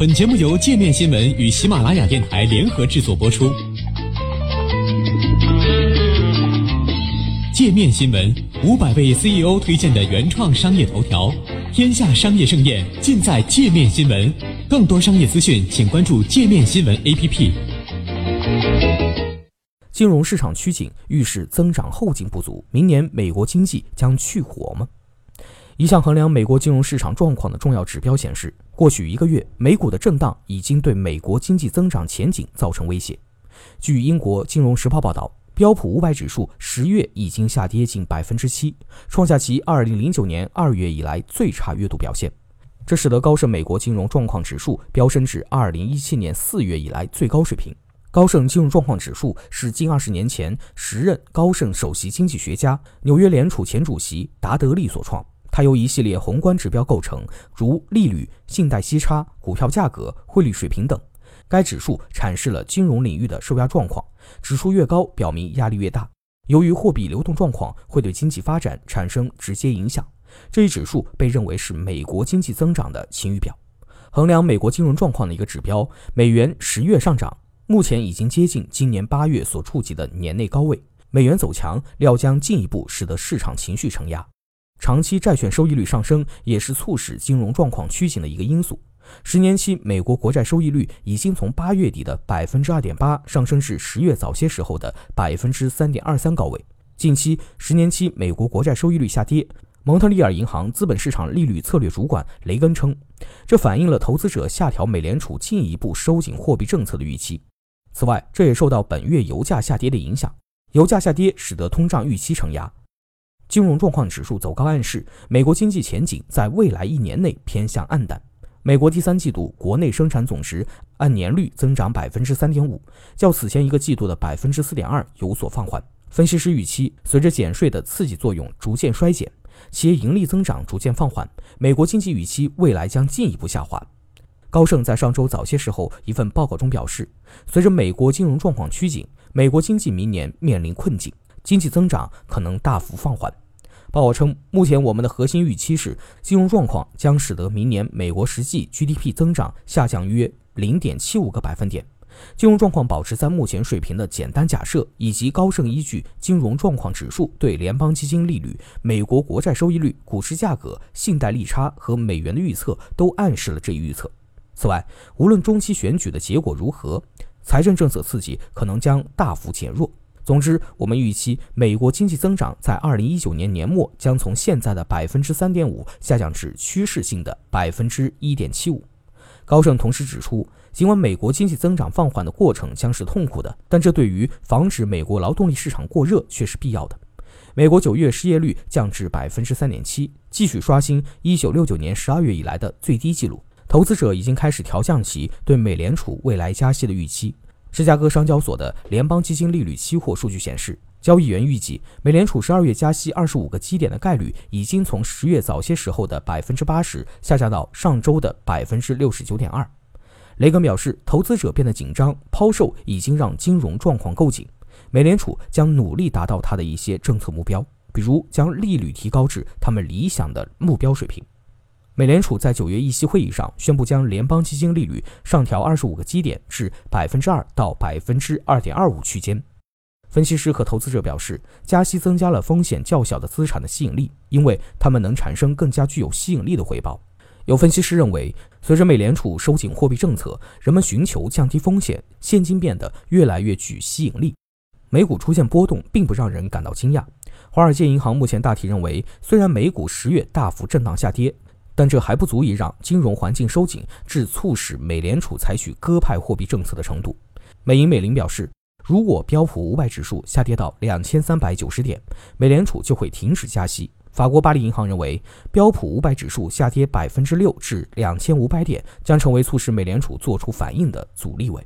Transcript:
本节目由界面新闻与喜马拉雅电台联合制作播出。界面新闻五百位 CEO 推荐的原创商业头条，天下商业盛宴尽在界面新闻。更多商业资讯，请关注界面新闻 APP。金融市场趋紧，预示增长后劲不足，明年美国经济将去火吗？一项衡量美国金融市场状况的重要指标显示，过去一个月美股的震荡已经对美国经济增长前景造成威胁。据英国《金融时报》报道。标普五百指数十月已经下跌近百分之七，创下其二零零九年二月以来最差月度表现。这使得高盛美国金融状况指数飙升至二零一七年四月以来最高水平。高盛金融状况指数是近二十年前时任高盛首席经济学家、纽约联储前主席达德利所创。它由一系列宏观指标构成，如利率、信贷息差、股票价格、汇率水平等。该指数阐释了金融领域的受压状况，指数越高，表明压力越大。由于货币流动状况会对经济发展产生直接影响，这一指数被认为是美国经济增长的晴雨表，衡量美国金融状况的一个指标。美元十月上涨，目前已经接近今年八月所触及的年内高位。美元走强，料将进一步使得市场情绪承压。长期债券收益率上升，也是促使金融状况趋紧的一个因素。十年期美国国债收益率已经从八月底的百分之二点八上升至十月早些时候的百分之三点二三高位。近期十年期美国国债收益率下跌。蒙特利尔银行资本市场利率策略主管雷根称，这反映了投资者下调美联储进一步收紧货币政策的预期。此外，这也受到本月油价下跌的影响，油价下跌使得通胀预期承压。金融状况指数走高暗示，美国经济前景在未来一年内偏向暗淡。美国第三季度国内生产总值按年率增长百分之三点五，较此前一个季度的百分之四点二有所放缓。分析师预期，随着减税的刺激作用逐渐衰减，企业盈利增长逐渐放缓，美国经济预期未来将进一步下滑。高盛在上周早些时候一份报告中表示，随着美国金融状况趋紧，美国经济明年面临困境，经济增长可能大幅放缓。报告称，目前我们的核心预期是，金融状况将使得明年美国实际 GDP 增长下降约零点七五个百分点。金融状况保持在目前水平的简单假设，以及高盛依据金融状况指数对联邦基金利率、美国国债收益率、股市价格、信贷利差和美元的预测，都暗示了这一预测。此外，无论中期选举的结果如何，财政政策刺激可能将大幅减弱。总之，我们预期美国经济增长在二零一九年年末将从现在的百分之三点五下降至趋势性的百分之一点七五。高盛同时指出，尽管美国经济增长放缓的过程将是痛苦的，但这对于防止美国劳动力市场过热却是必要的。美国九月失业率降至百分之三点七，继续刷新一九六九年十二月以来的最低纪录。投资者已经开始调降其对美联储未来加息的预期。芝加哥商交所的联邦基金利率期货数据显示，交易员预计美联储十二月加息二十五个基点的概率已经从十月早些时候的百分之八十下降到上周的百分之六十九点二。雷根表示，投资者变得紧张，抛售已经让金融状况够紧。美联储将努力达到它的一些政策目标，比如将利率提高至他们理想的目标水平。美联储在九月议息会议上宣布，将联邦基金利率上调二十五个基点至百分之二到百分之二点二五区间。分析师和投资者表示，加息增加了风险较小的资产的吸引力，因为它们能产生更加具有吸引力的回报。有分析师认为，随着美联储收紧货币政策，人们寻求降低风险，现金变得越来越具吸引力。美股出现波动，并不让人感到惊讶。华尔街银行目前大体认为，虽然美股十月大幅震荡下跌。但这还不足以让金融环境收紧至促使美联储采取鸽派货币政策的程度。美银美林表示，如果标普五百指数下跌到两千三百九十点，美联储就会停止加息。法国巴黎银行认为，标普五百指数下跌百分之六至两千五百点将成为促使美联储做出反应的阻力位。